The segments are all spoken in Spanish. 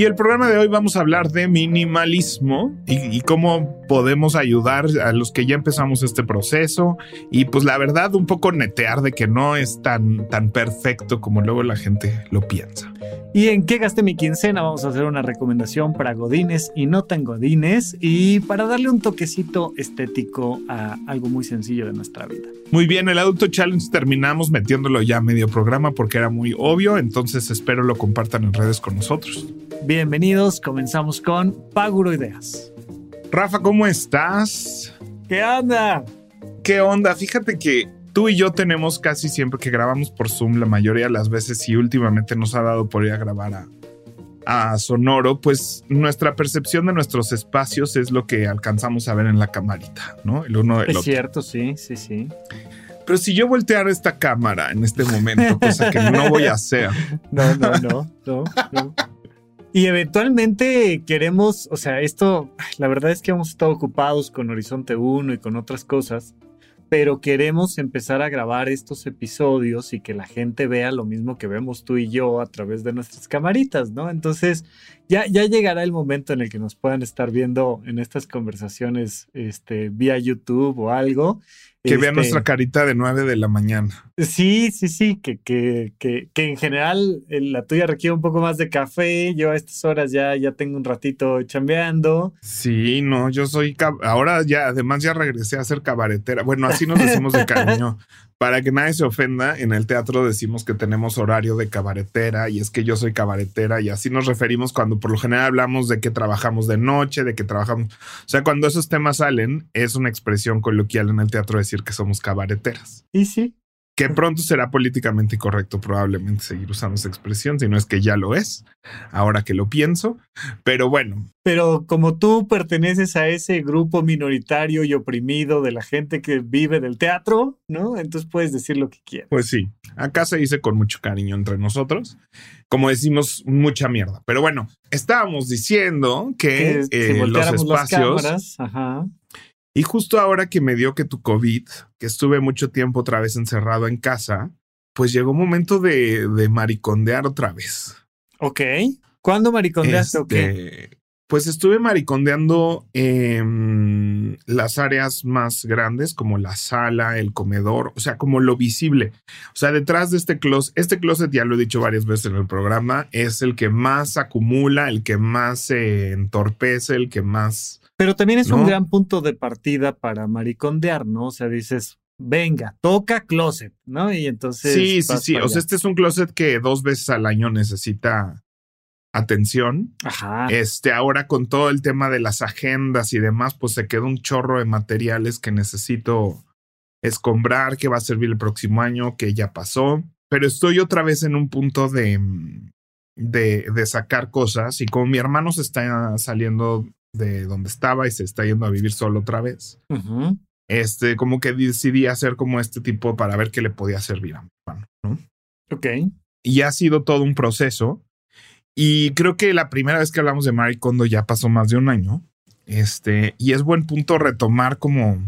Y el programa de hoy vamos a hablar de minimalismo y, y, cómo podemos ayudar a los que ya empezamos este proceso. Y pues la verdad, un poco netear de que no es tan, tan perfecto como luego la gente lo piensa. ¿Y en qué gasté mi quincena? Vamos a hacer una recomendación para godines y no tan godines y para darle un toquecito estético a algo muy sencillo de nuestra vida. Muy bien, el Adulto Challenge terminamos metiéndolo ya a medio programa porque era muy obvio, entonces espero lo compartan en redes con nosotros. Bienvenidos, comenzamos con Paguro Ideas. Rafa, ¿cómo estás? ¿Qué onda? ¿Qué onda? Fíjate que tú y yo tenemos casi siempre que grabamos por Zoom la mayoría de las veces y últimamente nos ha dado por ir a grabar a, a Sonoro, pues nuestra percepción de nuestros espacios es lo que alcanzamos a ver en la camarita, ¿no? El uno del es otro. cierto, sí, sí, sí. Pero si yo volteara esta cámara en este momento, cosa que no voy a hacer. No, no, no, no, no. Y eventualmente queremos, o sea, esto, la verdad es que hemos estado ocupados con Horizonte 1 y con otras cosas, pero queremos empezar a grabar estos episodios y que la gente vea lo mismo que vemos tú y yo a través de nuestras camaritas, ¿no? Entonces, ya, ya llegará el momento en el que nos puedan estar viendo en estas conversaciones este, vía YouTube o algo que vean nuestra este, carita de 9 de la mañana. Sí, sí, sí, que, que, que, que, en general la tuya requiere un poco más de café. Yo a estas horas ya, ya tengo un ratito chambeando. Sí, no, yo soy, ahora ya, además ya regresé a ser cabaretera. Bueno, así nos decimos de cariño. Para que nadie se ofenda, en el teatro decimos que tenemos horario de cabaretera y es que yo soy cabaretera y así nos referimos cuando por lo general hablamos de que trabajamos de noche, de que trabajamos. O sea, cuando esos temas salen, es una expresión coloquial en el teatro decir que somos cabareteras. Y sí, que pronto será políticamente correcto probablemente seguir usando esa expresión, si no es que ya lo es, ahora que lo pienso, pero bueno. Pero como tú perteneces a ese grupo minoritario y oprimido de la gente que vive del teatro, ¿no? Entonces puedes decir lo que quieras. Pues sí, acá se dice con mucho cariño entre nosotros, como decimos, mucha mierda. Pero bueno, estábamos diciendo que, eh, los espacios... ajá y justo ahora que me dio que tu COVID, que estuve mucho tiempo otra vez encerrado en casa, pues llegó un momento de, de maricondear otra vez. Ok. ¿Cuándo maricondeaste o qué? Este, pues estuve maricondeando en las áreas más grandes, como la sala, el comedor, o sea, como lo visible. O sea, detrás de este closet, este closet ya lo he dicho varias veces en el programa, es el que más acumula, el que más se entorpece, el que más pero también es un gran punto de partida para maricondear, ¿no? O sea, dices, venga, toca closet, ¿no? Y entonces. Sí, sí, sí. O sea, este es un closet que dos veces al año necesita atención. Ajá. Este, ahora con todo el tema de las agendas y demás, pues se queda un chorro de materiales que necesito escombrar, que va a servir el próximo año, que ya pasó. Pero estoy otra vez en un punto de, de, de sacar cosas y como mi hermano se está saliendo de donde estaba y se está yendo a vivir solo otra vez. Este, como que decidí hacer como este tipo para ver qué le podía servir a mi hermano, ¿no? Ok. Y ha sido todo un proceso. Y creo que la primera vez que hablamos de Marie Kondo ya pasó más de un año. Este, y es buen punto retomar como.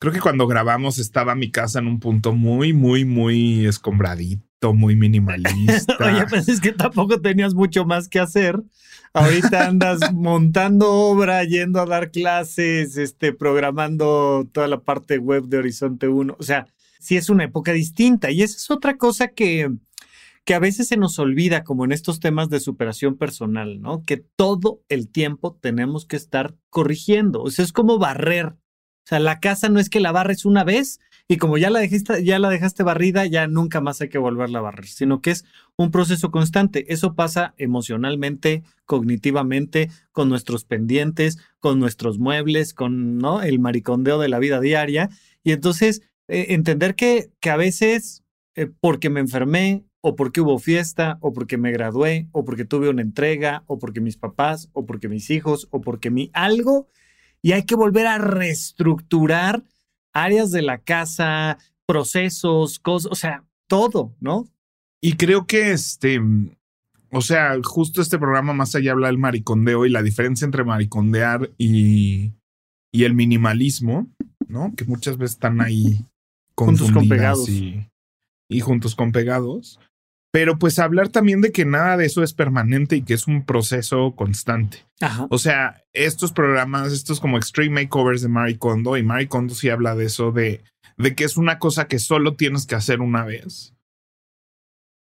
Creo que cuando grabamos estaba mi casa en un punto muy, muy, muy escombradito, muy minimalista. Oye, pues es que tampoco tenías mucho más que hacer. Ahorita andas montando obra, yendo a dar clases, este, programando toda la parte web de Horizonte 1. O sea, sí es una época distinta. Y esa es otra cosa que, que a veces se nos olvida, como en estos temas de superación personal, ¿no? Que todo el tiempo tenemos que estar corrigiendo. O sea, es como barrer. O sea, la casa no es que la barres una vez y como ya la, dejaste, ya la dejaste barrida, ya nunca más hay que volverla a barrer, sino que es un proceso constante. Eso pasa emocionalmente, cognitivamente, con nuestros pendientes, con nuestros muebles, con ¿no? el maricondeo de la vida diaria. Y entonces, eh, entender que, que a veces, eh, porque me enfermé, o porque hubo fiesta, o porque me gradué, o porque tuve una entrega, o porque mis papás, o porque mis hijos, o porque mi algo, y hay que volver a reestructurar áreas de la casa, procesos, cosas, o sea, todo, ¿no? Y creo que este, o sea, justo este programa más allá habla del maricondeo y la diferencia entre maricondear y, y el minimalismo, ¿no? Que muchas veces están ahí juntos con pegados. Y, y juntos con pegados. Pero pues hablar también de que nada de eso es permanente y que es un proceso constante. Ajá. O sea, estos programas, estos como Extreme Makeovers de Marie Kondo, y Marie Kondo sí habla de eso, de, de que es una cosa que solo tienes que hacer una vez.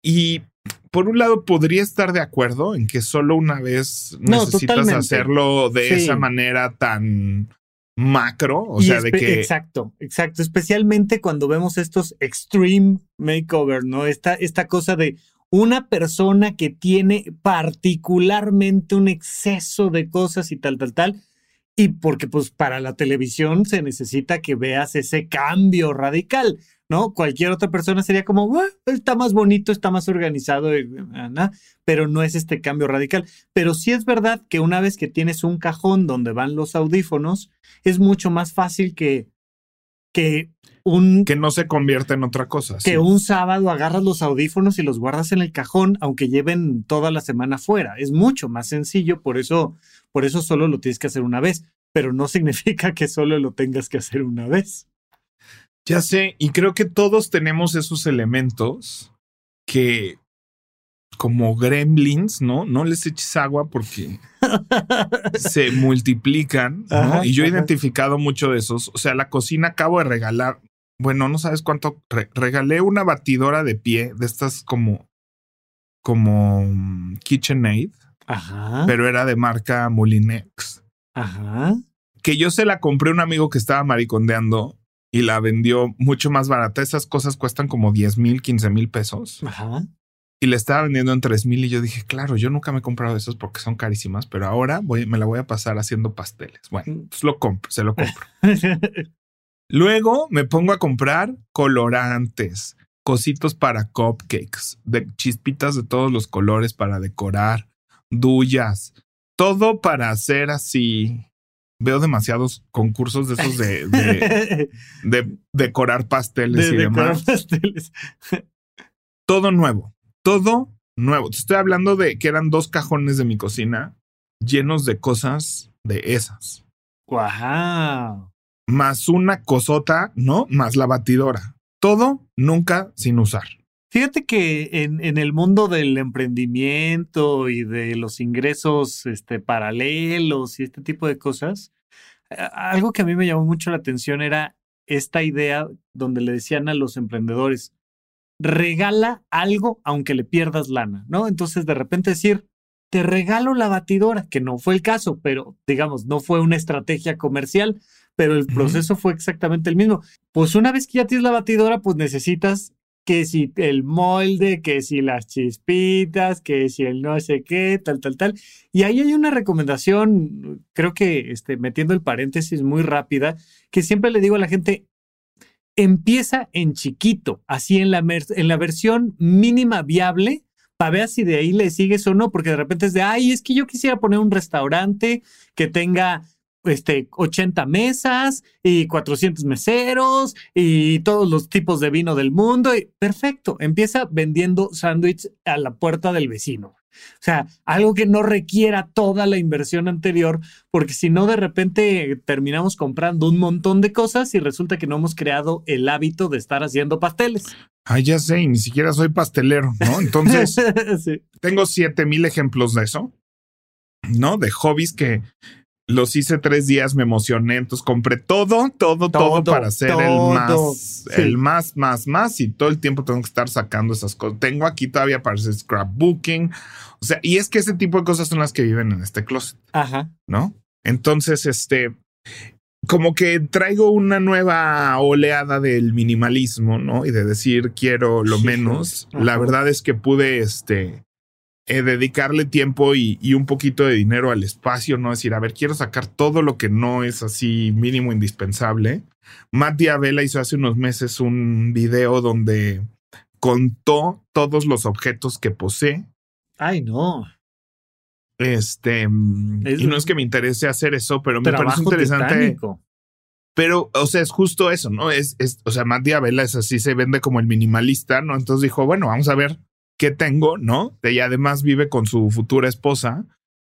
Y por un lado podría estar de acuerdo en que solo una vez No, necesitas totalmente. hacerlo de Sí. esa manera tan macro, o Y sea, de que Exacto, exacto. Especialmente cuando vemos estos extreme makeover, ¿no? Esta, esta cosa de una persona que tiene particularmente un exceso de cosas y tal, tal, tal. Y porque pues para la televisión se necesita que veas ese cambio radical, ¿no? Cualquier otra persona sería como, "Ah, está más bonito, está más organizado, ah, nah", pero no es este cambio radical. Pero sí es verdad que una vez que tienes un cajón donde van los audífonos, es mucho más fácil que, que un que no se convierta en otra cosa. que sí. un sábado agarras los audífonos y los guardas en el cajón, aunque lleven toda la semana fuera. Es mucho más sencillo, por eso, por eso solo lo tienes que hacer una vez, pero no significa que solo lo tengas que hacer una vez. Ya sé, y creo que todos tenemos esos elementos que como gremlins, ¿no? No les eches agua porque se multiplican, ¿no? Ajá, y yo he ajá. identificado mucho de esos. O sea, la cocina acabo de regalar, bueno, no sabes cuánto, re- regalé una batidora de pie de estas como, como mm, KitchenAid, Ajá, pero era de marca Molinex. ajá. que yo se la compré a un amigo que estaba maricondeando y la vendió mucho más barata. Esas cosas cuestan como 10 mil, 15 mil pesos Ajá. Y le estaba vendiendo en 3 mil. Y yo dije, claro, yo nunca me he comprado de esas porque son carísimas, pero ahora voy, me la voy a pasar haciendo pasteles. Bueno, pues lo compro, se lo compro. Luego me pongo a comprar colorantes, cositos para cupcakes, de chispitas de todos los colores para decorar, duyas, todo para hacer así. Veo demasiados concursos de esos de, de, de decorar pasteles De y decorar demás. pasteles. Todo nuevo, todo nuevo. Te estoy hablando de que eran dos cajones de mi cocina llenos de cosas de esas. Wow. Más una cosota, ¿no? Más la batidora. Todo nunca sin usar. Fíjate que en, en el mundo del emprendimiento y de los ingresos este, paralelos y este tipo de cosas, algo que a mí me llamó mucho la atención era esta idea donde le decían a los emprendedores, regala algo aunque le pierdas lana, ¿no? Entonces de repente decir, te regalo la batidora, que no fue el caso, pero digamos, no fue una estrategia comercial, pero el proceso fue exactamente el mismo. Pues una vez que ya tienes la batidora, pues necesitas que si el molde, que si las chispitas, que si el no sé qué, tal, tal, tal. Y ahí hay una recomendación, creo que este, metiendo el paréntesis muy rápida, que siempre le digo a la gente, empieza en chiquito, así en la, versión mínima viable, para ver si de ahí le sigues o no, porque de repente es de, ay, es que yo quisiera poner un restaurante que tenga este, 80 mesas y 400 meseros y todos los tipos de vino del mundo. Y, perfecto, empieza vendiendo sándwich a la puerta del vecino. O sea, algo que no requiera toda la inversión anterior, porque si no, de repente terminamos comprando un montón de cosas y resulta que no hemos creado el hábito de estar haciendo pasteles. Ay, ya sé, y ni siquiera soy pastelero, ¿no? Entonces, Sí. tengo siete mil ejemplos de eso, ¿no? De hobbies que los hice tres días, me emocioné, entonces compré todo, todo, todo, Todo, para hacer todo. el más, Sí. el más, más, más, y todo el tiempo tengo que estar sacando esas cosas. Tengo aquí todavía para hacer scrapbooking, o sea, y es que ese tipo de cosas son las que viven en este closet. Ajá. ¿no? Entonces, este, como que traigo una nueva oleada del minimalismo, ¿no? Y de decir quiero lo menos. Ajá. La verdad es que pude, este, eh, dedicarle tiempo y, y un poquito de dinero al espacio, ¿no? Decir, a ver, quiero sacar todo lo que no es así mínimo indispensable. Matt Diabela hizo hace unos meses un video donde contó todos los objetos que posee. Ay, no. Este, mm, Es- y no es que me interese hacer eso, pero me parece interesante. titánico. Pero, o sea, es justo eso, ¿no? Es, es, o sea, Matt Diabela es así, se vende como el minimalista, ¿no? Entonces dijo, bueno, vamos a ver qué tengo, ¿no? Y además vive con su futura esposa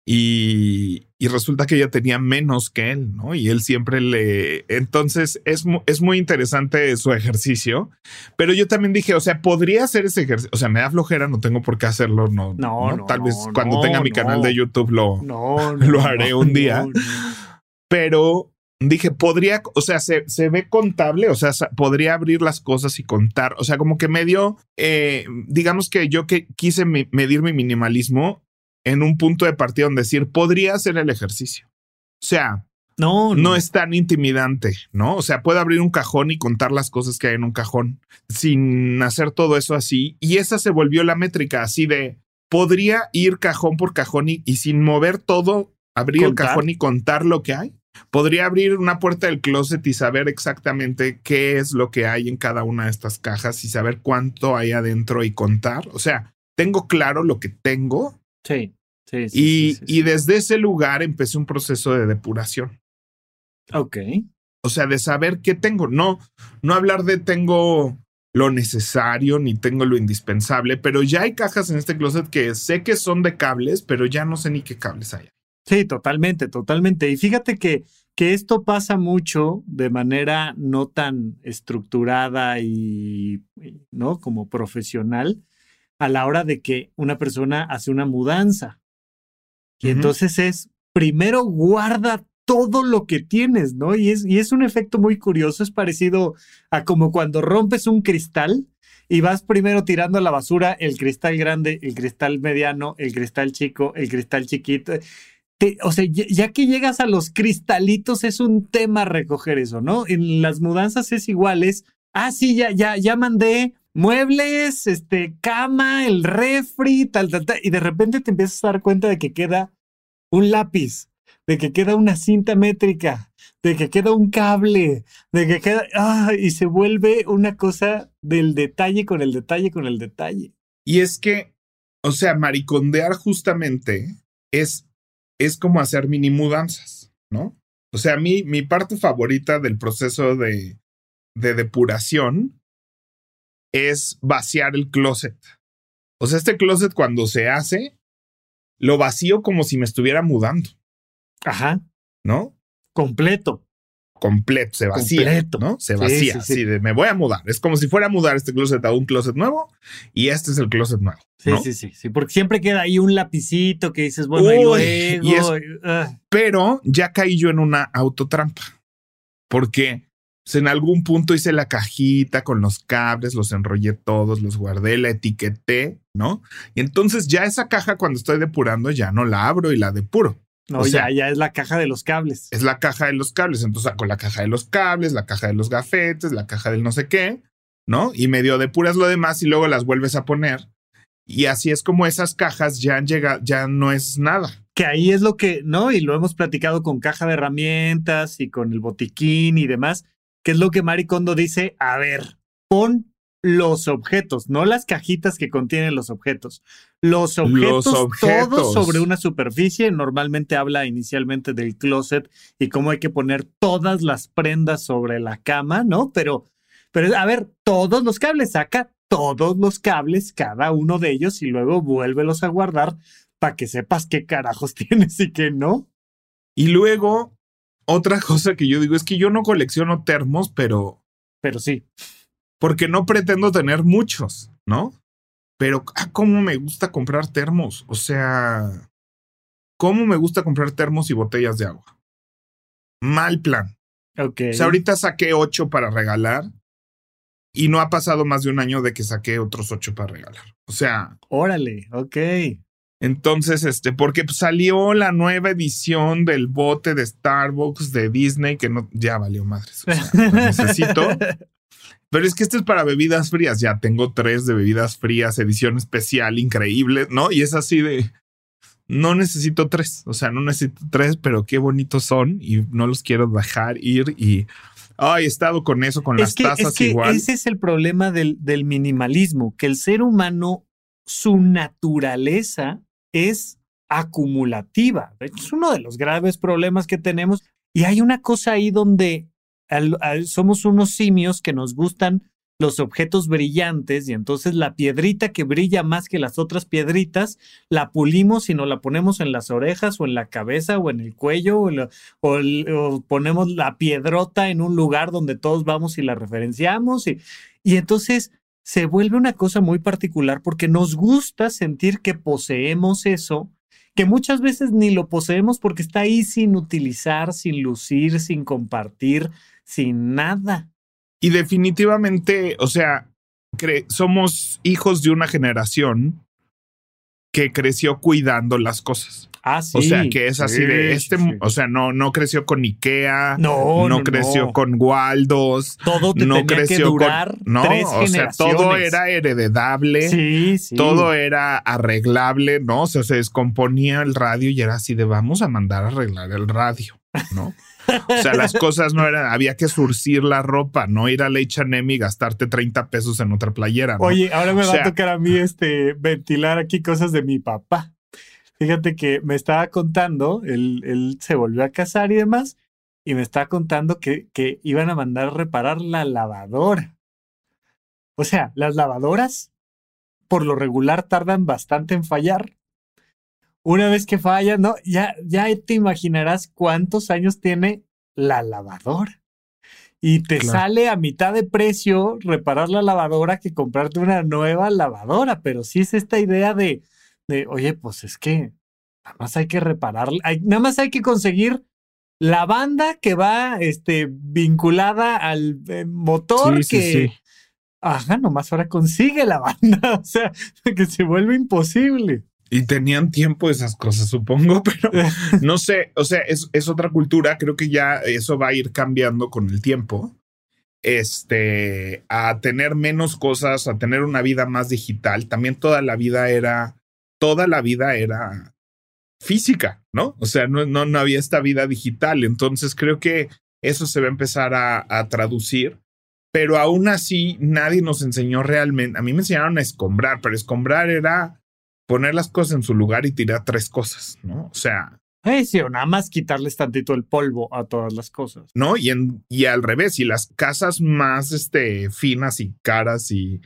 y, y resulta que ella tenía menos que él, ¿no? Y él siempre le... Entonces es, es muy interesante su ejercicio, pero yo también dije, o sea, podría hacer ese ejercicio, o sea, me da flojera, no tengo por qué hacerlo, no. No, no, Tal vez no, cuando no, tenga mi no. canal de YouTube lo... No, Lo no, haré no, un día. no, no. pero dije, podría, o sea, se, se ve contable, o sea, podría abrir las cosas y contar, o sea, como que me dio, eh, digamos que yo que quise mi- medir mi minimalismo en un punto de partida donde decir, podría hacer el ejercicio. O sea, No, no es tan intimidante, ¿no? O sea, puedo abrir un cajón y contar las cosas que hay en un cajón sin hacer todo eso así. Y esa se volvió la métrica, así de, podría ir cajón por cajón y, y sin mover todo, abrir Contar. el cajón y contar lo que hay. Podría abrir una puerta del closet y saber exactamente qué es lo que hay en cada una de estas cajas y saber cuánto hay adentro y contar. O sea, tengo claro lo que tengo Sí, sí, sí. y, sí, sí, y sí. desde ese lugar empecé un proceso de depuración. Ok. O sea, de saber qué tengo. No, no hablar de tengo lo necesario ni tengo lo indispensable, pero ya hay cajas en este closet que sé que son de cables, pero ya no sé ni qué cables hay. Sí, totalmente, totalmente. Y fíjate que, que esto pasa mucho de manera no tan estructurada y, ¿no? Como profesional a la hora de que una persona hace una mudanza. Y entonces es, primero guarda todo lo que tienes, ¿no? Y es, y es un efecto muy curioso, es parecido a como cuando rompes un cristal y vas primero tirando a la basura el cristal grande, el cristal mediano, el cristal chico, el cristal chiquito. O sea, ya, ya que llegas a los cristalitos es un tema recoger eso, ¿no? En las mudanzas es igual, es, ah, sí, ya, ya, ya mandé muebles, este, cama, el refri, tal, tal, tal, y de repente te empiezas a dar cuenta de que queda un lápiz, de que queda una cinta métrica, de que queda un cable, de que queda, ah, y se vuelve una cosa del detalle con el detalle con el detalle. Y es que, o sea, maricondear justamente es, es como hacer mini mudanzas, ¿no? O sea, a mí, mi parte favorita del proceso de, de depuración es vaciar el closet. O sea, este closet cuando se hace, lo vacío como si me estuviera mudando, Ajá, ¿no? completo. Completo, se vacía, Completo. ¿no? Se vacía, sí, de me voy a mudar. Es como si fuera a mudar este closet a un closet nuevo y este es el closet nuevo. Sí, ¿no? sí, sí, sí, porque siempre queda ahí un lapicito que dices, bueno, luego, y es- ah, Pero ya caí yo en una autotrampa porque pues, en algún punto hice la cajita con los cables, los enrollé todos, los guardé, la etiqueté, ¿no? Y entonces ya esa caja cuando estoy depurando ya no la abro y la depuro. No, o sea- ya, ya es la caja de los cables. es la caja de los cables. Entonces saco la caja de los cables, la caja de los gafetes, la caja del no sé qué, ¿no? Y medio depuras lo demás y luego las vuelves a poner. Y así es como esas cajas ya han llegado, ya no es nada. Que ahí es lo que, ¿no? Y lo hemos platicado con caja de herramientas y con el botiquín y demás, que es lo que Mari Kondo dice, a ver, pon los objetos, no las cajitas que contienen los objetos. Los objetos, objetos. todos sobre una superficie. Normalmente habla inicialmente del closet y cómo hay que poner todas las prendas sobre la cama, ¿no? Pero, pero a ver, todos los cables, saca todos los cables, cada uno de ellos, y luego vuélvelos a guardar para que sepas qué carajos tienes y qué no. Y luego, otra cosa que yo digo es que yo no colecciono termos, pero Pero sí, porque no pretendo tener muchos, ¿no? Pero, ah, cómo me gusta comprar termos. O sea, cómo me gusta comprar termos y botellas de agua. Mal plan. ok. O sea, ahorita saqué ocho para regalar y no ha pasado más de un año de que saqué otros ocho para regalar. O sea, Órale, ok. entonces, este, porque salió la nueva edición del bote de Starbucks de Disney que no, ya valió madres. O sea, lo necesito. Pero es que este es para bebidas frías. Ya tengo tres de bebidas frías, edición especial, increíble, ¿no? Y es así de. No necesito tres. O sea, no necesito tres, pero qué bonitos son y no los quiero dejar ir. Y Ay, he estado con eso, con las que, tazas es que igual. Ese es el problema del, del minimalismo, que el ser humano, su naturaleza es acumulativa. Es uno de los graves problemas que tenemos. Y hay una cosa ahí donde somos unos simios que nos gustan los objetos brillantes y entonces la piedrita que brilla más que las otras piedritas la pulimos y nos la ponemos en las orejas o en la cabeza o en el cuello o, ponemos la piedrota en un lugar donde todos vamos y la referenciamos y entonces se vuelve una cosa muy particular porque nos gusta sentir que poseemos eso que muchas veces ni lo poseemos porque está ahí sin utilizar, sin lucir, sin compartir, sin nada. Y definitivamente, o sea, cre- somos hijos de una generación que creció cuidando las cosas. Ah, sí. o sea, que es así Sí, de este, sí. o sea, no, no creció con Ikea, No, no, creció no. con Waldos, todo te no tenía que creció durar con, no, tres o sea, todo era heredable. Sí, sí. Todo era arreglable, ¿no? O sea, se descomponía el radio y era así de vamos a mandar a arreglar el radio, ¿no? O sea, las cosas no eran, había que surcir la ropa, no ir al H&M y gastarte 30 pesos en otra playera. ¿no? Oye, ahora me O va a tocar a mí este ventilar aquí cosas de mi papá. Fíjate que me estaba contando, él, él se volvió a casar y demás, y me estaba contando que, que iban a mandar a reparar la lavadora. O sea, las lavadoras por lo regular tardan bastante en fallar. Una vez que fallan, ¿no? Ya, ya te imaginarás cuántos años tiene la lavadora. Y te Claro. sale a mitad de precio reparar la lavadora que comprarte una nueva lavadora. Pero sí es esta idea de, de oye, pues es que nada más hay que repararla. hay- nada más hay que conseguir la banda que va este, vinculada al eh, motor Sí, sí, que. sí. Ajá, nomás ahora consigue la banda. O sea, que se vuelve imposible. Y tenían tiempo esas cosas, supongo, pero no sé, o sea, es, es otra cultura, creo que ya eso va a ir cambiando con el tiempo. Este, a tener menos cosas, a tener una vida más digital. También toda la vida era, toda la vida era física, ¿no? O sea, no, no, no había esta vida digital. Entonces creo que eso se va a empezar a, a traducir. Pero aún así, nadie nos enseñó realmente. A mí me enseñaron a escombrar, pero escombrar era poner las cosas en su lugar y tirar tres cosas, ¿no? O sea, Eh, sí, o nada más quitarles tantito el polvo a todas las cosas. ¿no? Y, en, y al revés, y las casas más este, finas y caras y,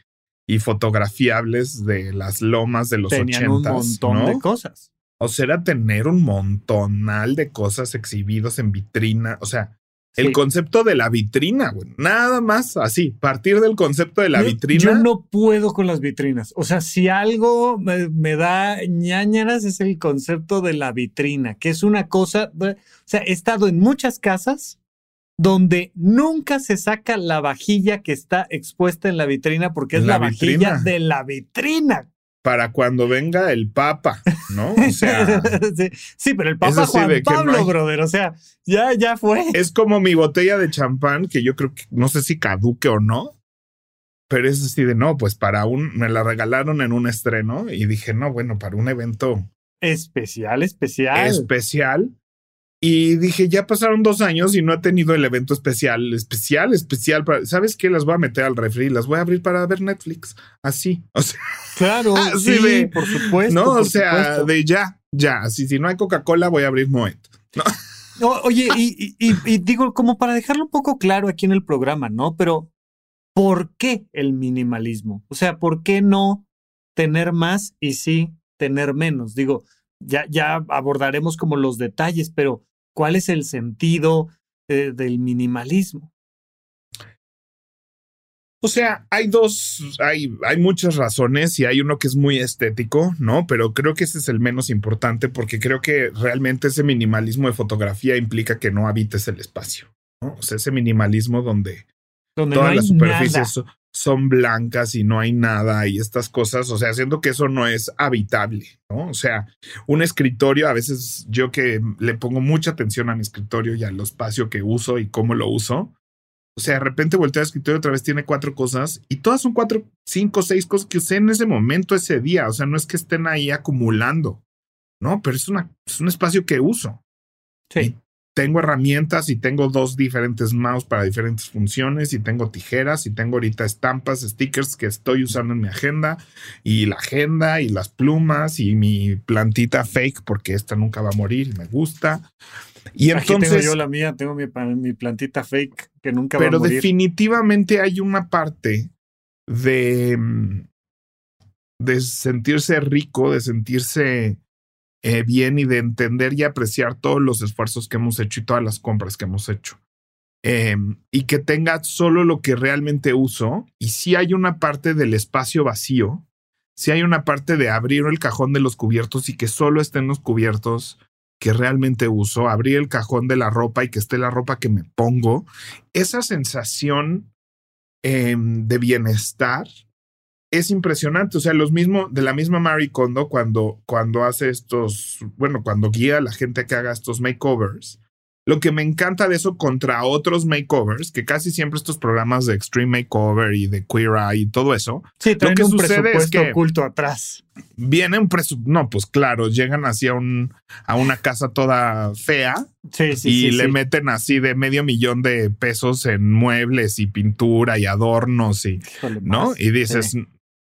y fotografiables de las lomas de los Tenían un montón ¿no? de cosas. O sea, era tener un montonal de cosas exhibidos en vitrina. O sea, el Sí. concepto de la vitrina, güey. Nada más así. Partir del concepto de la Yo- vitrina. Yo no puedo con las vitrinas. O sea, si algo me, me da ñañaras es el concepto de la vitrina, que es una cosa. O sea, he estado en muchas casas donde nunca se saca la vajilla que está expuesta en la vitrina porque es La la, vitrina. vajilla de la vitrina. Para cuando venga el Papa, ¿no? O sea. sí, sí, pero el Papa Juan no Pablo, hay- brother. O sea, ya, ya fue. Es como mi botella de champán, que yo creo que no sé si caduque o no, pero es así de no, pues para un, me la regalaron en un estreno y dije, no, bueno, para un evento Especial, especial. especial. Y dije, ya pasaron dos años y no he tenido el evento especial, especial, especial. Para, ¿Sabes qué? Las voy a meter al refri, las voy a abrir para ver Netflix. Así. O sea, claro, Así sí, de- por supuesto. no, por o sea, supuesto. de ya, ya. Así, si no hay Coca-Cola, voy a abrir Moet. O- Oye, y, y- y- y digo, como para dejarlo un poco claro aquí en el programa, ¿no? Pero, ¿por qué el minimalismo? O sea, ¿por qué no tener más y sí tener menos? Digo, ya, ya abordaremos como los detalles, pero ¿cuál es el sentido eh, del minimalismo? O sea, hay dos, hay, hay muchas razones y hay uno que es muy estético, ¿no? Pero creo que ese es el menos importante porque creo que realmente ese minimalismo de fotografía implica que no habites el espacio, ¿no? O sea, ese minimalismo donde Donde todas no las superficies nada. so- son blancas y no hay nada y estas cosas, o sea, siento que eso no es habitable, ¿no? O sea, un escritorio, a veces yo que le pongo mucha atención a mi escritorio y al espacio que uso y cómo lo uso, o sea, de repente volteo al escritorio otra vez, tiene cuatro cosas y todas son cuatro, cinco, seis cosas que usé en ese momento, ese día, o sea, no es que estén ahí acumulando, ¿no? Pero es, una, es un espacio que uso. Sí. Tengo herramientas y tengo dos diferentes mouse para diferentes funciones y tengo tijeras y tengo ahorita estampas, stickers que estoy usando en mi agenda y la agenda y las plumas y mi plantita fake porque esta nunca va a morir me gusta. Y Aquí entonces, tengo yo la mía, tengo mi, plantita fake que nunca va pero a morir. definitivamente hay una parte de, mm, de sentirse rico, de sentirse eh, bien y de entender y apreciar todos los esfuerzos que hemos hecho y todas las compras que hemos hecho. Eh, y que tenga solo lo que realmente uso. Y si hay una parte del espacio vacío, si hay una parte de abrir el cajón de los cubiertos y que solo estén los cubiertos que realmente uso, abrir el cajón de la ropa y que esté la ropa que me pongo, esa sensación eh, de bienestar es impresionante. O sea, los mismos, de la misma Marie Kondo, cuando, cuando hace estos, bueno, cuando guía a la gente que haga estos makeovers, lo que me encanta de eso contra otros makeovers, que casi siempre estos programas de Extreme Makeover y de Queer Eye y todo eso, Sí, traen que un sucede es presupuesto que- oculto atrás. vienen presu no, pues claro, llegan así a, un, a una casa toda fea Sí, sí, y sí. le sí. meten así de medio millón de pesos en muebles y pintura y adornos y, Híjole, ¿no? más. Y dices.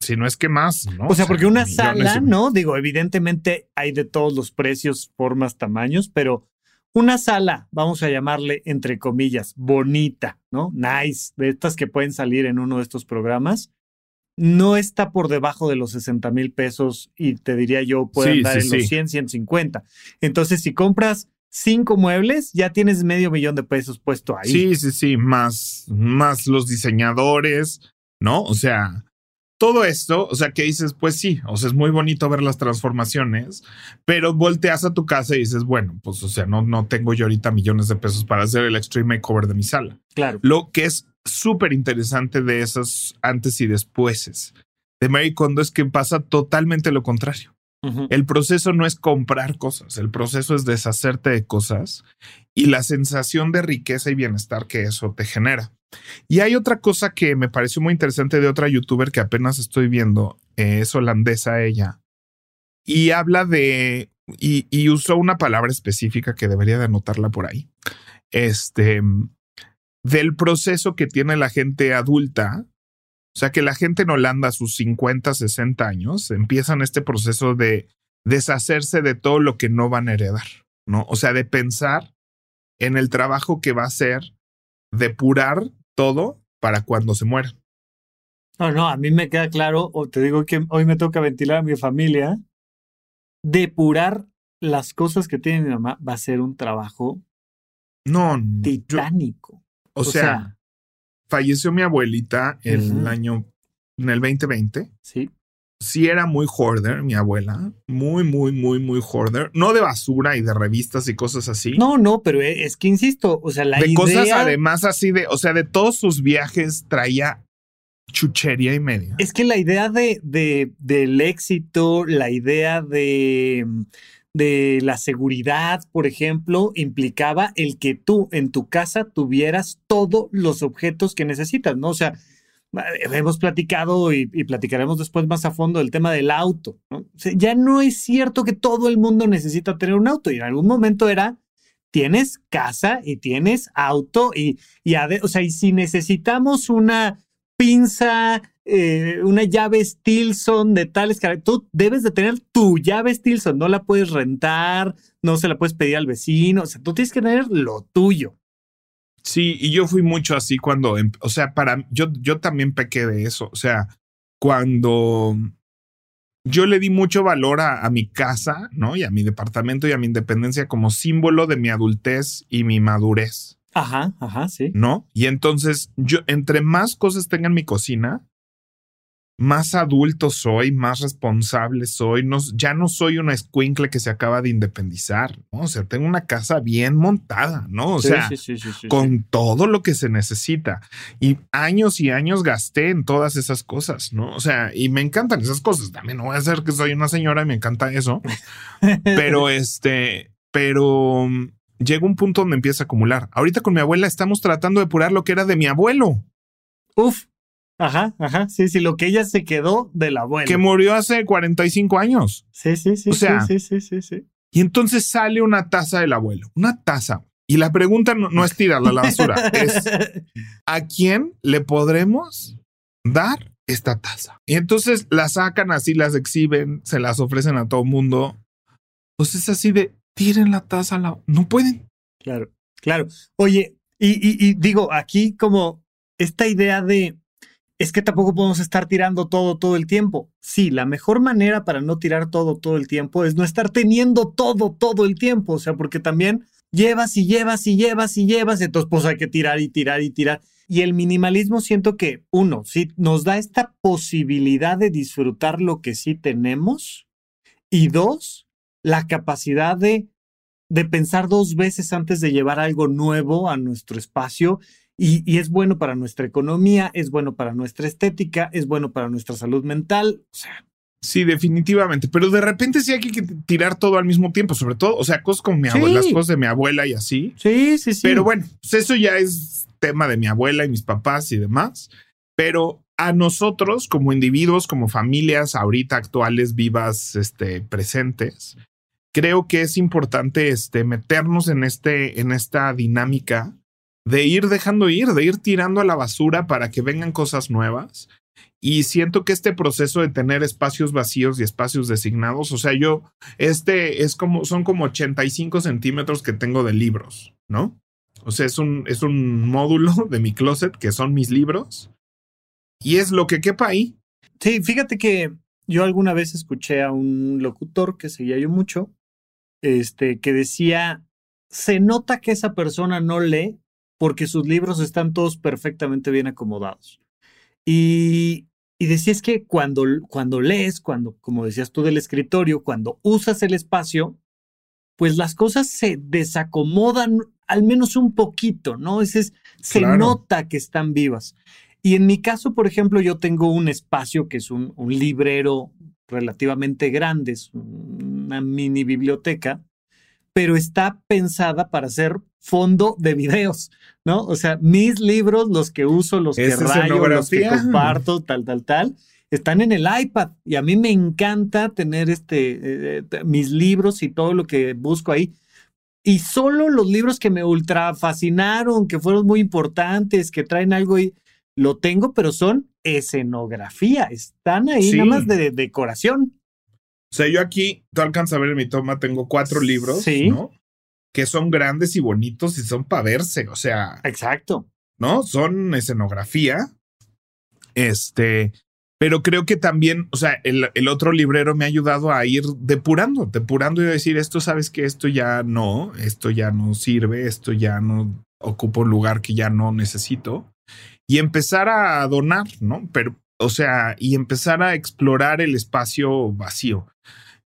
Si no es que más, ¿no? O sea, porque una sala, y- ¿no? Digo, evidentemente hay de todos los precios, formas, tamaños, pero una sala, vamos a llamarle entre comillas, bonita, ¿no? Nice, de estas que pueden salir en uno de estos programas, no está por debajo de los 60 mil pesos y te diría yo puede Sí, en los sí. 100, 150. Entonces, si compras cinco muebles, ya tienes medio millón de pesos puesto ahí. Sí, sí, sí, más, más los diseñadores, ¿no? O sea, todo esto, o sea, que dices, pues sí, o sea, es muy bonito ver las transformaciones, pero volteas a tu casa y dices, bueno, pues, o sea, no, no tengo yo ahorita millones de pesos para hacer el extreme makeover de mi sala. Claro. Lo que es súper interesante de esos antes y despuéses de Mary Kondo es que pasa totalmente lo contrario. El proceso no es comprar cosas, el proceso es deshacerte de cosas y la sensación de riqueza y bienestar que eso te genera. Y hay otra cosa que me pareció muy interesante de otra youtuber que apenas estoy viendo, eh, es holandesa ella, y habla de, y, y usó una palabra específica que debería de anotarla por ahí, este, del proceso que tiene la gente adulta o sea que la gente en Holanda a sus 50, 60 años empiezan este proceso de deshacerse de todo lo que no van a heredar, ¿no? O sea, de pensar en el trabajo que va a ser depurar todo para cuando se mueran. No, no, a mí me queda claro, o te digo que hoy me toca ventilar a mi familia, depurar las cosas que tiene mi mamá va a ser un trabajo No, yo- titánico. o, sea, falleció mi abuelita en el año, en el 2020. sí, Sí era muy hoarder, mi abuela, muy, muy, muy, muy hoarder. No de basura y de revistas y cosas así. no, no, pero e- es que insisto, o sea, la de idea, cosas además así de, o sea, de todos sus viajes traía chuchería y media. es que la idea de, de, del éxito, la idea de, de la seguridad, por ejemplo, implicaba el que tú en tu casa tuvieras todos los objetos que necesitas, ¿no? O sea, hemos platicado y, platicaremos después más a fondo del tema del auto, ¿no? Ya no es cierto que todo el mundo necesita tener un auto y en algún momento era tienes casa y tienes auto y, y o sea, y si necesitamos una pinza, eh, una llave Stilson de tales características, tú debes de tener tu llave Stilson, no la puedes rentar, no se la puedes pedir al vecino, o sea, tú tienes que tener lo tuyo. Sí, y yo fui mucho así cuando, em- o sea, para yo, yo también pequé de eso. O sea, cuando yo le di mucho valor a, a mi casa, ¿no? Y a mi departamento y a mi independencia como símbolo de mi adultez y mi madurez, Ajá, ajá, sí. ¿no? Y entonces yo, entre más cosas tenga en mi cocina, más adulto soy, más responsable soy. No, ya no soy una escuincle que se acaba de independizar, ¿no? O sea, tengo una casa bien montada, ¿no? O Sí, sea, sí, sí, con todo lo que se necesita. Y años y años gasté en todas esas cosas, ¿no? O sea, y me encantan esas cosas. También no voy a hacer que soy una señora y me encanta eso. Pero este, pero mm, llega un punto donde empieza a acumular. Ahorita con mi abuela estamos tratando de depurar lo que era de mi abuelo, Uf. Ajá, ajá. Sí, sí, lo que ella se quedó de la abuela. que murió hace 45 años. Sí, sí, sí. O sea, sí, sí, sí, sí. Y entonces sale una taza del abuelo, una taza. Y la pregunta no, es tirarla a la basura, es ¿a quién le podremos dar esta taza? Y entonces la sacan así, las exhiben, se las ofrecen a todo mundo. Pues es así de, tiren la taza, la... no pueden. Claro, claro. Oye, y, digo, aquí como esta idea de, es que tampoco podemos estar tirando todo todo el tiempo. Sí, la mejor manera para no tirar todo todo el tiempo es no estar teniendo todo todo el tiempo. O sea, porque también llevas y llevas y llevas y llevas, entonces pues hay que tirar y tirar y tirar. Y el minimalismo siento que, uno, sí, nos da esta posibilidad de disfrutar lo que sí tenemos. Y dos, la capacidad de de pensar dos veces antes de llevar algo nuevo a nuestro espacio y, es bueno para nuestra economía, es bueno para nuestra estética, es bueno para nuestra salud mental. O sea. Sí, definitivamente. Pero de repente sí hay que tirar todo al mismo tiempo, sobre todo, o sea, cosas como mi abuela, las cosas de mi abuela y así. Sí, sí, sí. Pero bueno, pues eso ya es tema de mi abuela y mis papás y demás. Pero a nosotros como individuos, como familias ahorita actuales, vivas, este, presentes, creo que es importante este, meternos en, este, en esta dinámica de ir dejando ir, de ir tirando a la basura para que vengan cosas nuevas. Y siento que este proceso de tener espacios vacíos y espacios designados, o sea, yo, este es como, son como 85 centímetros que tengo de libros, ¿no? O sea, es un, es un módulo de mi closet que son mis libros y es lo que quepa ahí. Sí, fíjate que yo alguna vez escuché a un locutor que seguía yo mucho este, que decía, se nota que esa persona no lee porque sus libros están todos perfectamente bien acomodados. Y, y decía es que cuando, cuando lees, cuando, como decías tú del escritorio, cuando usas el espacio, pues las cosas se desacomodan al menos un poquito, ¿no? Es, se nota que están vivas. Y en mi caso, por ejemplo, yo tengo un espacio que es un, un librero relativamente grandes, una mini biblioteca, pero está pensada para ser fondo de videos, ¿no? O sea, mis libros, los que uso, los que rayo, los que comparto, tal, tal, tal, están en el iPad y a mí me encanta tener este, eh, eh, mis libros y todo lo que busco ahí. Y solo los libros que me ultra fascinaron, que fueron muy importantes, que traen algo y lo tengo, pero son escenografía, están ahí nada más de, decoración. O sea, yo aquí, tú alcanzas a ver en mi toma, tengo cuatro libros, ¿no? Que son grandes y bonitos y son para verse, o sea. Exacto. ¿No? Son escenografía. Este, pero creo que también, o sea, el, el, otro librero me ha ayudado a ir depurando, depurando y decir, esto sabes que esto ya no, esto ya no sirve, esto ya no ocupa un lugar que ya no necesito y empezar a donar, ¿no? Pero, o sea, y empezar a explorar el espacio vacío.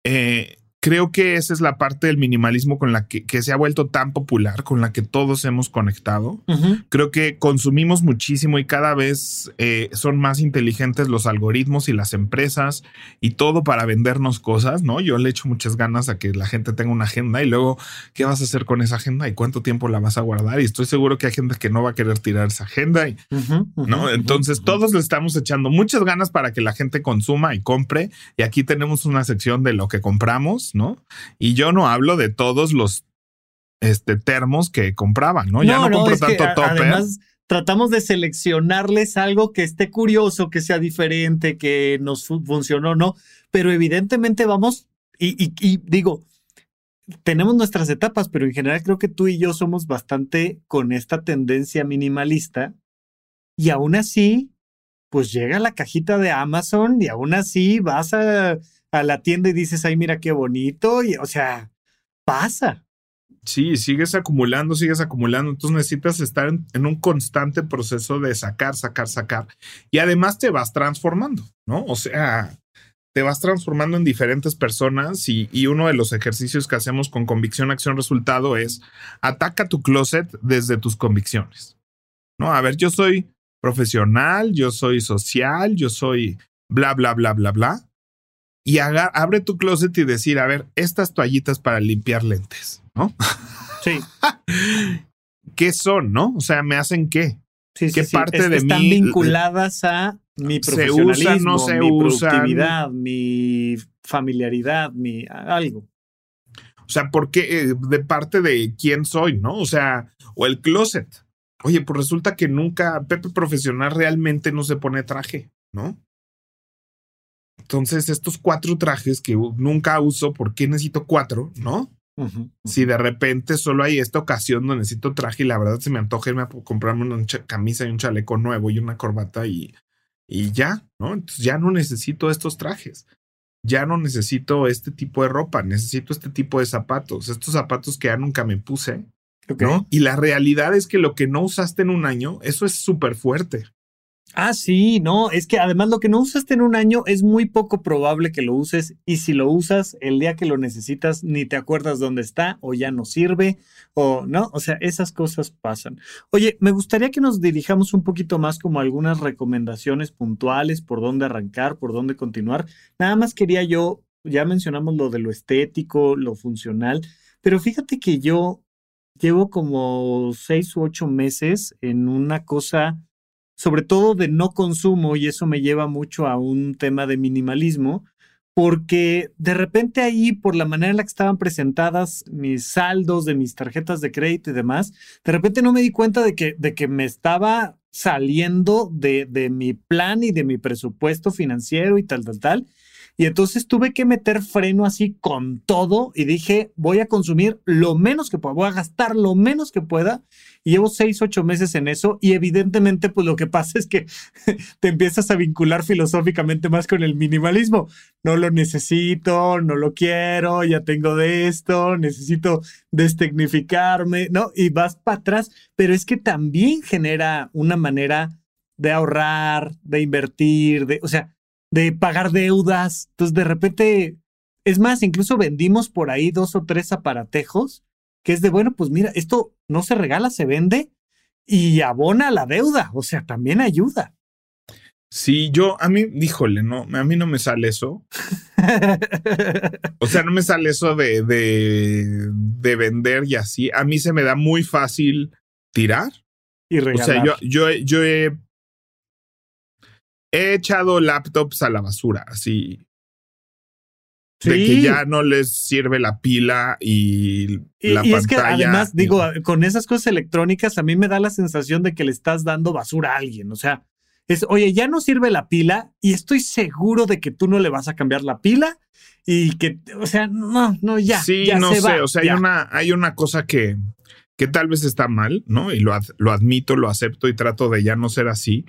Eh, creo que esa es la parte del minimalismo con la que, se ha vuelto tan popular, con la que todos hemos conectado. Creo que consumimos muchísimo y cada vez eh, son más inteligentes los algoritmos y las empresas y todo para vendernos cosas, ¿no? Yo le echo muchas ganas a que la gente tenga una agenda y luego, ¿qué vas a hacer con esa agenda y cuánto tiempo la vas a guardar? Y estoy seguro que hay gente que no va a querer tirar esa agenda, y, ¿no? Entonces todos le estamos echando muchas ganas para que la gente consuma y compre. Y aquí tenemos una sección de lo que compramos ¿no? Y yo no hablo de todos los este, termos que compraban, ¿no? ya no, compro tanto topper. Además, tratamos de seleccionarles algo que esté curioso, que sea diferente, que nos funcionó, ¿no? Pero evidentemente vamos, y, y digo, tenemos nuestras etapas, pero en general creo que tú y yo somos bastante con esta tendencia minimalista. Y aún así, pues llega la cajita de Amazon y aún así vas a a la tienda y dices, ay, mira qué bonito, y o sea, pasa. Sí, sigues acumulando, sigues acumulando, entonces necesitas estar en, un constante proceso de sacar, sacar, sacar. Y además te vas transformando, ¿no? O sea, te vas transformando en diferentes personas y, y, uno de los ejercicios que hacemos con convicción, acción, resultado es ataca tu closet desde tus convicciones. No, a ver, yo soy profesional, yo soy social, yo soy bla, bla, bla, bla, bla y abre tu closet y decir, a ver, estas toallitas para limpiar lentes, ¿no? Sí. ¿Qué son, no? O sea, ¿me hacen qué? Sí, ¿Qué parte de están mí? Están vinculadas a mi profesionalismo, se usa, no se mi productividad, mi familiaridad, mi algo. O sea, ¿por qué? Eh, de parte de quién soy, ¿no? O sea, o el closet. Oye, pues resulta que nunca Pepe Profesional realmente no se pone traje, ¿no? Entonces, estos cuatro trajes que nunca uso, ¿por qué necesito cuatro, no? Si de repente solo hay esta ocasión donde necesito traje y la verdad se me antoja irme a comprarme una camisa y un chaleco nuevo y una corbata y, y ya, ¿no? Entonces ya no necesito estos trajes. Ya no necesito este tipo de ropa, necesito este tipo de zapatos, estos zapatos que ya nunca me puse, ¿no? Y la realidad es que lo que no usaste en un año, eso es súper fuerte. Ah, sí, no, es que además lo que no usaste en un año es muy poco probable que lo uses y si lo usas el día que lo necesitas ni te acuerdas dónde está o ya no sirve o no, o sea, esas cosas pasan. Oye, me gustaría que nos dirijamos un poquito más como algunas recomendaciones puntuales por dónde arrancar, por dónde continuar. Nada más quería yo, ya mencionamos lo de lo estético, lo funcional, pero fíjate que yo llevo como seis u ocho meses en una cosa sobre todo de no consumo, y eso me lleva mucho a un tema de minimalismo, porque de repente ahí, por la manera en la que estaban presentadas mis saldos de mis tarjetas de crédito y demás, de repente no me di cuenta de que, de que me estaba saliendo de, de mi plan y de mi presupuesto financiero y tal, tal, tal. Y entonces tuve que meter freno así con todo y dije, voy a consumir lo menos que pueda, voy a gastar lo menos que pueda. Y llevo seis, ocho meses en eso y evidentemente pues lo que pasa es que te empiezas a vincular filosóficamente más con el minimalismo. No lo necesito, no lo quiero, ya tengo de esto, necesito destecnificarme, ¿no? Y vas para atrás, pero es que también genera una manera de ahorrar, de invertir, de, o sea, de pagar deudas. Entonces, de repente, es más, incluso vendimos por ahí dos o tres aparatejos que es de, bueno, pues mira, esto no se regala, se vende y abona la deuda, o sea, también ayuda. Sí, yo, a mí, híjole, no, a mí no me sale eso. o sea, no me sale eso de, de, de, vender y así. A mí se me da muy fácil tirar. Y regalar. O sea, yo, yo, yo he he echado laptops a la basura, así. De que ya no les sirve la pila y, la y es que además, digo, con esas cosas electrónicas, a mí me da la sensación de que le estás dando basura a alguien. O sea, es, oye, ya no sirve la pila y estoy seguro de que tú no le vas a cambiar la pila y que, o sea, no, no, ya. Sí, no sé, o sea, hay una, hay una cosa que, que tal vez está mal, ¿no? Y lo, lo admito, lo acepto y trato de ya no ser así.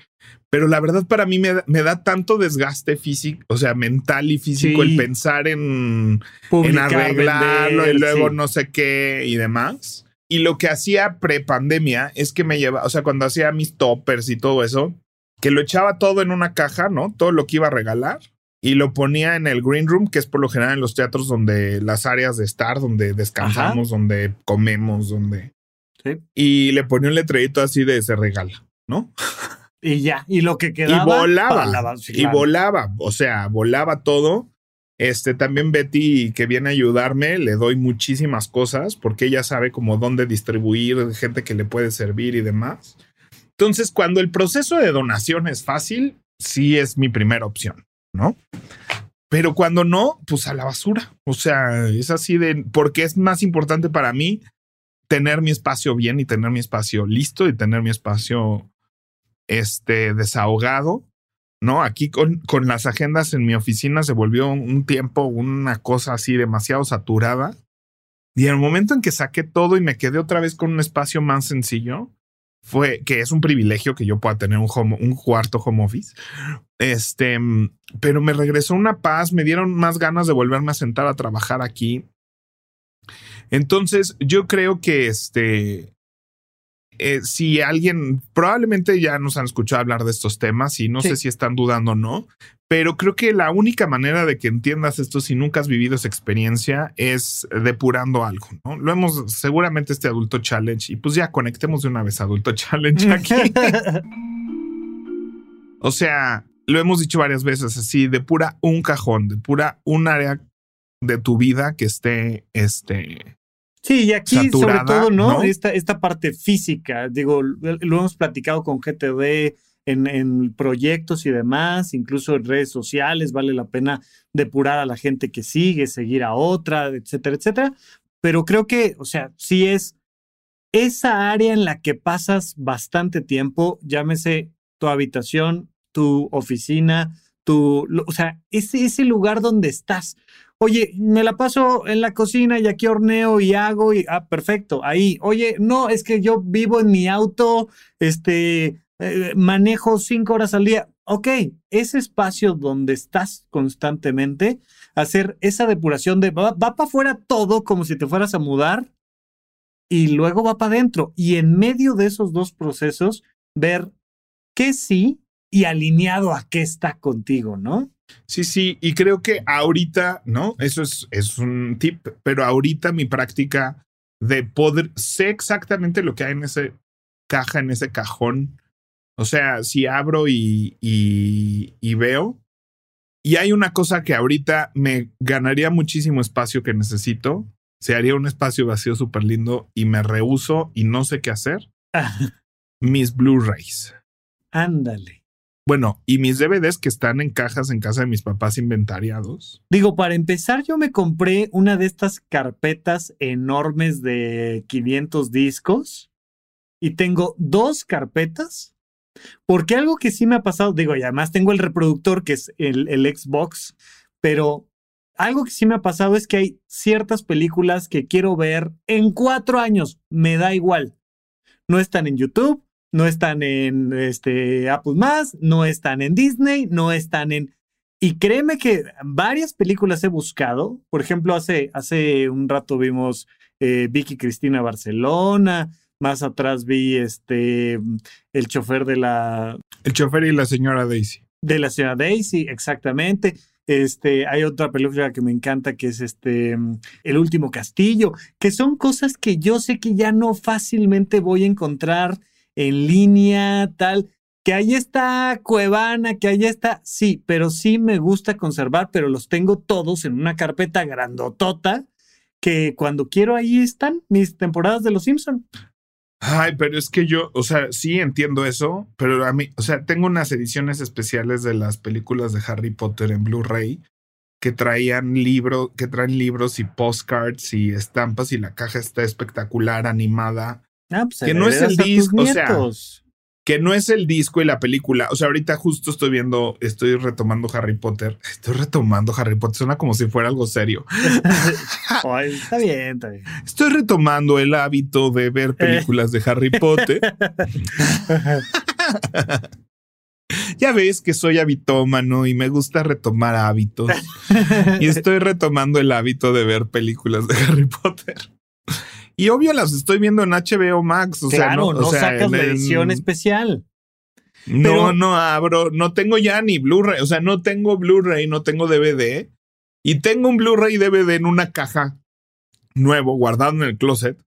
Pero la verdad para mí me, me da tanto desgaste físico, o sea, mental y físico el pensar en, en arreglarlo y luego no sé qué y demás. Y lo que hacía pre-pandemia es que me llevaba, o sea, cuando hacía mis toppers y todo eso, que lo echaba todo en una caja, ¿no? Todo lo que iba a regalar y lo ponía en el green room, que es por lo general en los teatros donde las áreas de estar, donde descansamos, donde comemos, donde y le ponía un letrerito así de se regala, ¿no? Y ya, y lo que quedaba. Y volaba. Y volaba, o sea, volaba todo. Este también Betty, que viene a ayudarme, le doy muchísimas cosas porque ella sabe como dónde distribuir, gente que le puede servir y demás. Entonces, cuando el proceso de donación es fácil, sí es mi primera opción, ¿no? Pero cuando no, pues a la basura. O sea, es así de, porque es más importante para mí tener mi espacio bien y tener mi espacio listo y tener mi espacio este, desahogado. ¿no? Aquí con, con las agendas en mi oficina se volvió un tiempo una cosa así demasiado saturada. Y el momento en que saqué todo y me quedé otra vez con un espacio más sencillo, fue que es un privilegio que yo pueda tener un, home, un cuarto home office. Este, pero me regresó una paz, me dieron más ganas de volverme a sentar a trabajar aquí. Entonces, yo creo que este, eh, si alguien, probablemente ya nos han escuchado hablar de estos temas y no sé si están dudando o no, pero creo que la única manera de que entiendas esto si nunca has vivido esa experiencia es depurando algo, ¿no? Lo hemos, seguramente este adulto challenge y pues ya conectemos de una vez adulto challenge aquí. o sea, lo hemos dicho varias veces así, depura un cajón, depura un área de tu vida que esté, este, Sí, y aquí sobre todo, ¿no? Esta, esta parte física, digo, lo hemos platicado con GTD en, en, proyectos y demás, incluso en redes sociales, vale la pena depurar a la gente que sigue, seguir a otra, etcétera, etcétera. pero creo que, o sea, sí es esa área en la que pasas bastante tiempo, llámese tu habitación, tu oficina, tu, o sea, ese, ese lugar donde estás. Oye, me la paso en la cocina y aquí horneo y hago y, ah, perfecto, ahí. Oye, no, es que yo vivo en mi auto, este, eh, manejo cinco horas al día. Ok, ese espacio donde estás constantemente, hacer esa depuración de va, va para afuera todo como si te fueras a mudar y luego va para adentro. Y en medio de esos dos procesos, ver qué sí y alineado a qué está contigo, ¿no? Sí, sí, y creo que ahorita, ¿no? Eso es, es un tip, pero ahorita mi práctica de poder, sé exactamente lo que hay en ese caja, en ese cajón. O sea, si abro y, y, y veo, y hay una cosa que ahorita me ganaría muchísimo espacio que necesito, se haría un espacio vacío súper lindo y me rehuso y no sé qué hacer. mis Blu-rays. Ándale. Bueno, y mis DVDs que están en cajas en casa de mis papás inventariados. Digo, para empezar, yo me compré una de estas carpetas enormes de 500 discos y tengo dos carpetas. Porque algo que sí me ha pasado, digo, y además tengo el reproductor que es el, el Xbox, pero algo que sí me ha pasado es que hay ciertas películas que quiero ver en cuatro años, me da igual. No están en YouTube, no están en este, Apple más, no están en Disney, no están en... Y créeme que varias películas he buscado. Por ejemplo, hace, hace un rato vimos eh, Vicky Cristina Barcelona. Más atrás vi este el chofer de la. El chofer y la señora Daisy. De la señora Daisy, exactamente. Este, hay otra película que me encanta que es este El último castillo, que son cosas que yo sé que ya no fácilmente voy a encontrar en línea, tal. Que ahí está Cuevana, que ahí está, sí, pero sí me gusta conservar, pero los tengo todos en una carpeta grandotota que cuando quiero ahí están mis temporadas de Los Simpson. Ay, pero es que yo, o sea, sí entiendo eso, pero a mí, o sea, tengo unas ediciones especiales de las películas de Harry Potter en Blu-ray que traían libros, que traen libros y postcards y estampas y la caja está espectacular, animada. Ah, pues que no es el disco, o sea, que no es el disco y la película. O sea, ahorita justo estoy viendo, estoy retomando Harry Potter. Estoy retomando Harry Potter. Suena como si fuera algo serio. está bien, está bien. Estoy retomando el hábito de ver películas de Harry Potter. ya ves que soy habitómano y me gusta retomar hábitos. y estoy retomando el hábito de ver películas de Harry Potter. Y obvio las estoy viendo en HBO Max. O sea, no, no sacas la edición especial. No, no abro, no tengo ya ni Blu-ray, o sea, no tengo Blu-ray, no tengo DVD. Y tengo un Blu-ray DVD en una caja nuevo guardado en el closet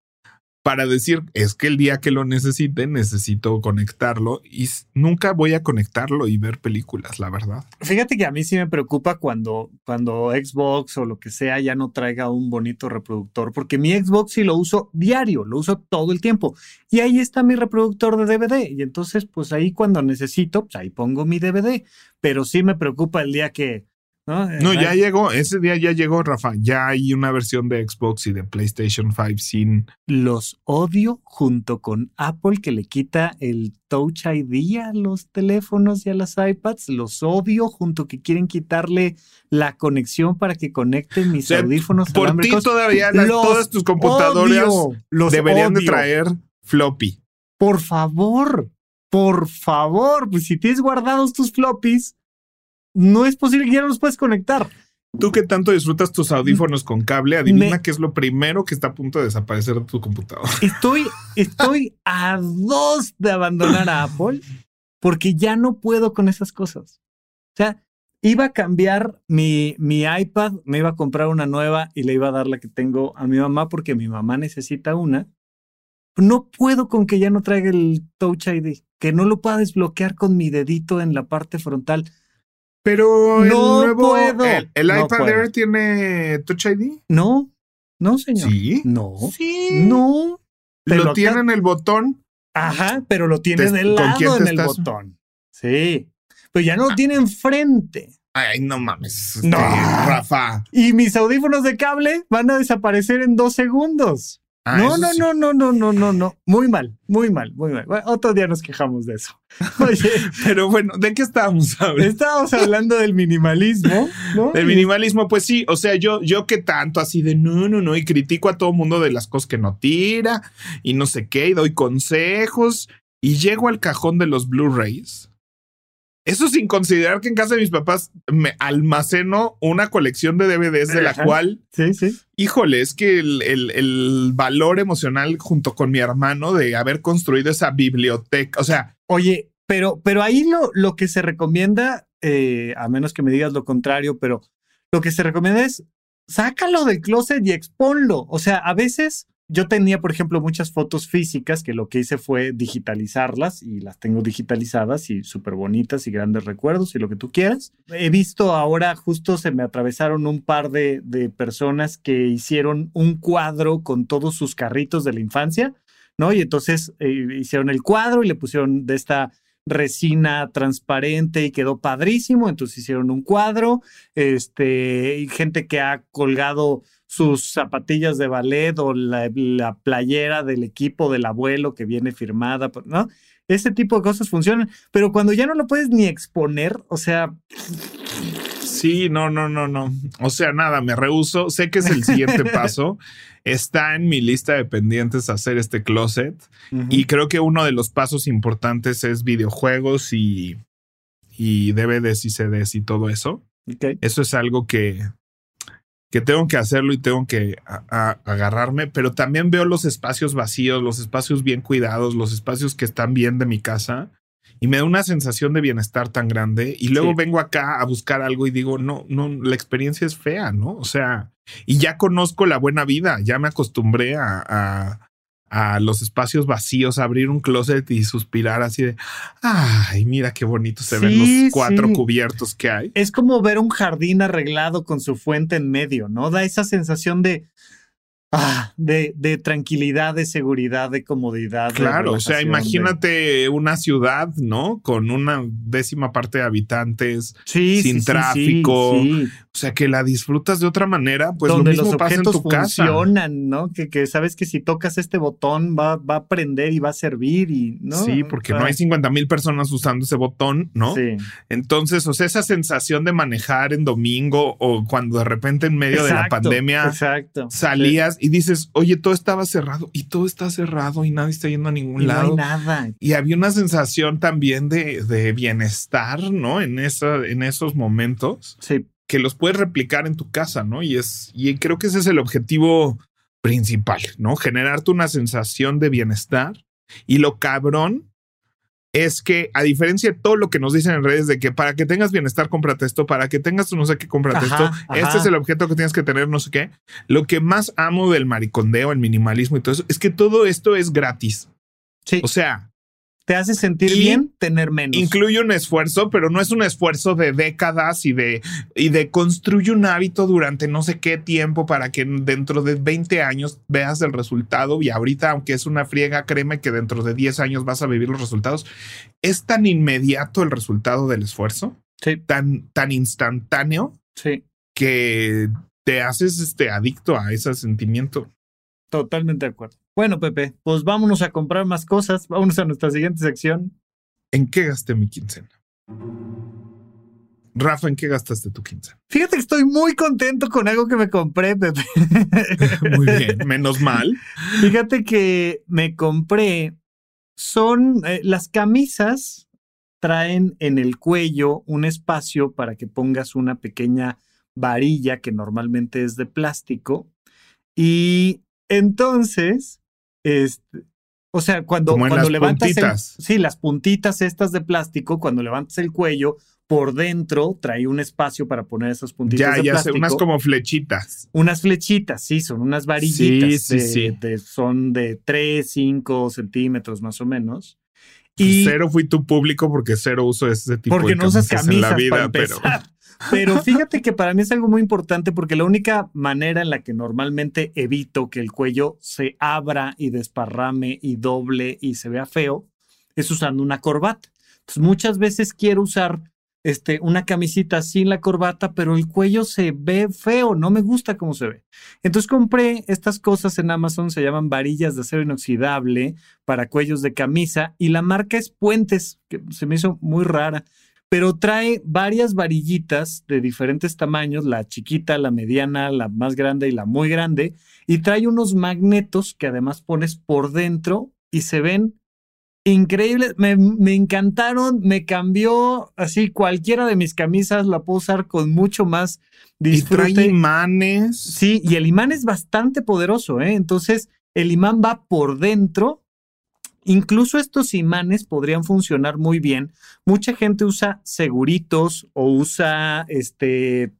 para decir, es que el día que lo necesite necesito conectarlo y nunca voy a conectarlo y ver películas, la verdad. Fíjate que a mí sí me preocupa cuando, cuando Xbox o lo que sea ya no traiga un bonito reproductor, porque mi Xbox sí lo uso diario, lo uso todo el tiempo. Y ahí está mi reproductor de DVD. Y entonces, pues ahí cuando necesito, pues ahí pongo mi DVD. Pero sí me preocupa el día que ¿no? ya llegó, ese día ya llegó, Rafa. Ya hay una versión de Xbox y de PlayStation 5 sin. Los odio junto con Apple que le quita el Touch ID a los teléfonos y a las iPads. Los odio junto que quieren quitarle la conexión para que conecten mis audífonos. Por ti todavía todas tus computadoras deberían de traer floppy. Por favor, por favor, pues si tienes guardados tus floppies no es posible que ya no los puedes conectar. Tú que tanto disfrutas tus audífonos con cable, adivina qué es lo primero que está a punto de desaparecer de tu computadora. Estoy, estoy a dos de abandonar a Apple porque ya no puedo con esas cosas. O sea, iba a cambiar mi, mi iPad, me iba a comprar una nueva y le iba a dar la que tengo a mi mamá porque mi mamá necesita una. No puedo con que ya no traiga el Touch ID, que no lo pueda desbloquear con mi dedito en la parte frontal. Pero el nuevo, el, iPad Air tiene Touch ID. No, no, señor. Sí. No. Sí. No. Lo, tiene en el botón. Ajá, pero lo tiene del lado en el botón. Sí. Pero ya no lo ah. tiene enfrente. Ay, no mames. No. Rafa. Y mis audífonos de cable van a desaparecer en dos segundos. Ah, no, no, sí. no, no, no, no, no, no. Muy mal, muy mal, muy mal. Bueno, otro día nos quejamos de eso. Oye, Pero bueno, ¿de qué estábamos hablando? estábamos hablando del minimalismo, ¿no? Del minimalismo, pues sí, o sea, yo, yo que tanto así de no, no, no, y critico a todo mundo de las cosas que no tira y no sé qué, y doy consejos, y llego al cajón de los Blu-rays. Eso sin considerar que en casa de mis papás me almaceno una colección de DVDs de la Ajá. cual, Sí, sí. híjole, es que el, el- el valor emocional junto con mi hermano de haber construido esa biblioteca, o sea, Oye, pero, pero ahí lo, lo que se recomienda, eh, a menos que me digas lo contrario, pero lo que se recomienda es sácalo del closet y exponlo. O sea, a veces yo tenía, por ejemplo, muchas fotos físicas que lo que hice fue digitalizarlas y las tengo digitalizadas y súper bonitas y grandes recuerdos y lo que tú quieras. He visto ahora, justo se me atravesaron un par de, de personas que hicieron un cuadro con todos sus carritos de la infancia, ¿no? Y entonces eh, hicieron el cuadro y le pusieron de esta resina transparente y quedó padrísimo. Entonces hicieron un cuadro, este, y gente que ha colgado sus zapatillas de ballet o la, la playera del equipo del abuelo que viene firmada, ¿no? Ese tipo de cosas funcionan, pero cuando ya no lo puedes ni exponer, o sea, Sí, no, no, no, no. O sea, nada, me rehuso. Sé que es el siguiente paso. Está en mi lista de pendientes hacer este closet. Y creo que uno de los pasos importantes es videojuegos y, y DVDs y CDs y todo eso. Ok. Eso es algo que, que tengo que hacerlo y tengo que a- a- agarrarme, pero también veo los espacios vacíos, los espacios bien cuidados, los espacios que están bien de mi casa y me da una sensación de bienestar tan grande y luego Sí. vengo acá a buscar algo y digo, no, no, la experiencia es fea, ¿no? O sea, y ya conozco la buena vida, ya me acostumbré a, a, a los espacios vacíos, abrir un closet y suspirar así de, ay, mira qué bonito se ven los cuatro sí. cubiertos que hay. Es como ver un jardín arreglado con su fuente en medio, ¿no? Da esa sensación de, ah, de, de tranquilidad, de seguridad, de comodidad. de Claro, o sea, de- imagínate una ciudad, ¿no? Con una décima parte de habitantes, Sí, sin sí, tráfico, sí, o sea, que la disfrutas de otra manera, pues donde lo mismo los pasa en objetos tu casa. funcionan, ¿no? Que, que sabes que si tocas este botón va, va a prender y va a servir y, ¿no? Sí, porque Ah, no hay 50 mil personas usando ese botón, ¿no? Sí. Entonces, o sea, esa sensación de manejar en domingo o cuando de repente en medio de la pandemia Exacto. salías y dices, oye, todo estaba cerrado y todo está cerrado y nadie está yendo a ningún Y no lado. hay nada. Y había una sensación también de, de bienestar, ¿no? En, esa, en esos momentos Sí. que los puedes replicar en tu casa, ¿no? Y es, y creo que ese es el objetivo principal, ¿no? Generarte una sensación de bienestar. Y lo cabrón es que, a diferencia de todo lo que nos dicen en redes de que para que tengas bienestar, cómprate esto, para que tengas no sé qué, cómprate Ajá, esto, ajá. este es el objeto que tienes que tener, no sé qué. Lo que más amo del maricondeo, el minimalismo y todo eso, es que todo esto es gratis. Sí. O sea, Te hace sentir y bien tener menos. incluye un esfuerzo, pero no es un esfuerzo de décadas y de, y de construye un hábito durante no sé qué tiempo para que dentro de 20 años veas el resultado y ahorita, aunque es una friega, créeme que dentro de 10 años vas a vivir los resultados. Es tan inmediato el resultado del esfuerzo, Sí, tan, tan instantáneo sí. que te haces este adicto a ese sentimiento. Totalmente de acuerdo. Bueno, Pepe, pues vámonos a comprar más cosas. Vámonos a nuestra siguiente sección. ¿En qué gasté mi quincena? Rafa, ¿en qué gastaste tu quincena? Fíjate que estoy muy contento con algo que me compré, Pepe. Muy bien, menos mal. Fíjate que me compré. Son eh, las camisas traen en el cuello un espacio para que pongas una pequeña varilla que normalmente es de plástico. Y entonces, este, o sea, cuando, Como en cuando las levantas el- puntitas. sí, las puntitas estas de plástico, cuando levantas el cuello, por dentro trae un espacio para poner esas puntitas Ya, de ya sé, unas como flechitas. Unas flechitas, sí, son unas varillitas. Sí, sí, de- sí. de- son de 3, 5 centímetros más o menos. Y Cero fui tu público porque cero uso ese tipo porque de no usas camisas en la vida, para pero. Pero fíjate que para mí es algo muy importante porque la única manera en la que normalmente evito que el cuello se abra y desparrame y doble y se vea feo es usando una corbata. Entonces muchas veces quiero usar este, una camisita sin la corbata, pero el cuello se ve feo, no me gusta cómo se ve. Entonces compré estas cosas en Amazon, se llaman varillas de acero inoxidable para cuellos de camisa y la marca es Puentes, que se me hizo muy rara, pero trae varias varillitas de diferentes tamaños, la chiquita, la mediana, la más grande y la muy grande, y trae unos magnetos que además pones por dentro y se ven increíbles, me, me, encantaron, me cambió así cualquiera de mis camisas, la puedo usar con mucho más disfrute. Y trae imanes. Sí, y el imán es bastante poderoso, ¿eh? Entonces, el imán va por dentro. Incluso estos imanes podrían funcionar muy bien. Mucha gente usa seguritos o usa este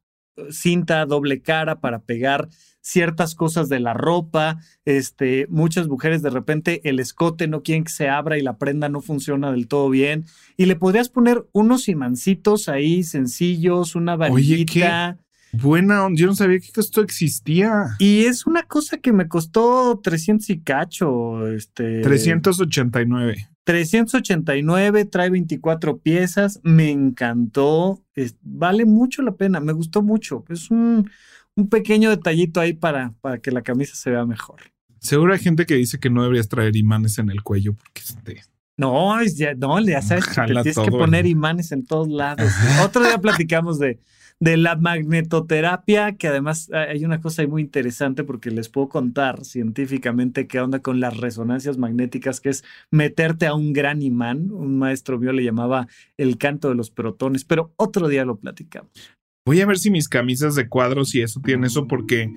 cinta doble cara para pegar ciertas cosas de la ropa, este, muchas mujeres de repente el escote no quieren que se abra y la prenda no funciona del todo bien y le podrías poner unos imancitos ahí sencillos, una varillita. Buena, yo no sabía que esto existía. Y es una cosa que me costó 300 y cacho, este 389. 389, trae 24 piezas, me encantó, vale mucho la pena, me gustó mucho. Es un un pequeño detallito ahí para, para que la camisa se vea mejor. Seguro hay gente que dice que no deberías traer imanes en el cuello porque este. No, ya, no, ya sabes que tienes que poner imanes en todos lados. Otro día platicamos de, de la magnetoterapia, que además hay una cosa muy interesante porque les puedo contar científicamente qué onda con las resonancias magnéticas, que es meterte a un gran imán. Un maestro mío le llamaba el canto de los protones, pero otro día lo platicamos. Voy a ver si mis camisas de cuadros y eso tienen eso porque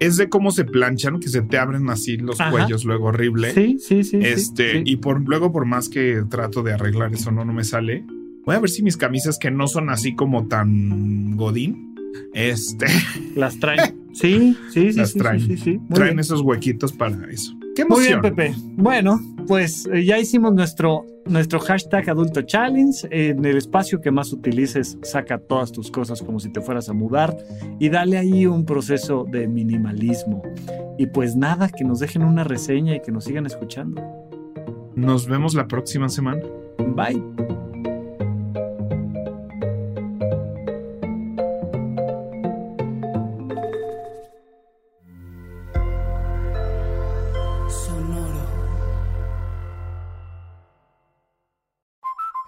es de cómo se planchan, que se te abren así los cuellos luego horrible. Sí, sí, sí. Este, y por luego, por más que trato de arreglar eso, no, no me sale. Voy a ver si mis camisas que no son así como tan godín, este. Las traen. Sí, sí, sí. Las traen. Sí, sí, traen esos huequitos para eso. Qué Muy bien, Pepe. Bueno, pues eh, ya hicimos nuestro, nuestro hashtag adulto challenge. En el espacio que más utilices, saca todas tus cosas como si te fueras a mudar y dale ahí un proceso de minimalismo. Y pues nada, que nos dejen una reseña y que nos sigan escuchando. Nos vemos la próxima semana. Bye.